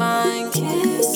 find kiss.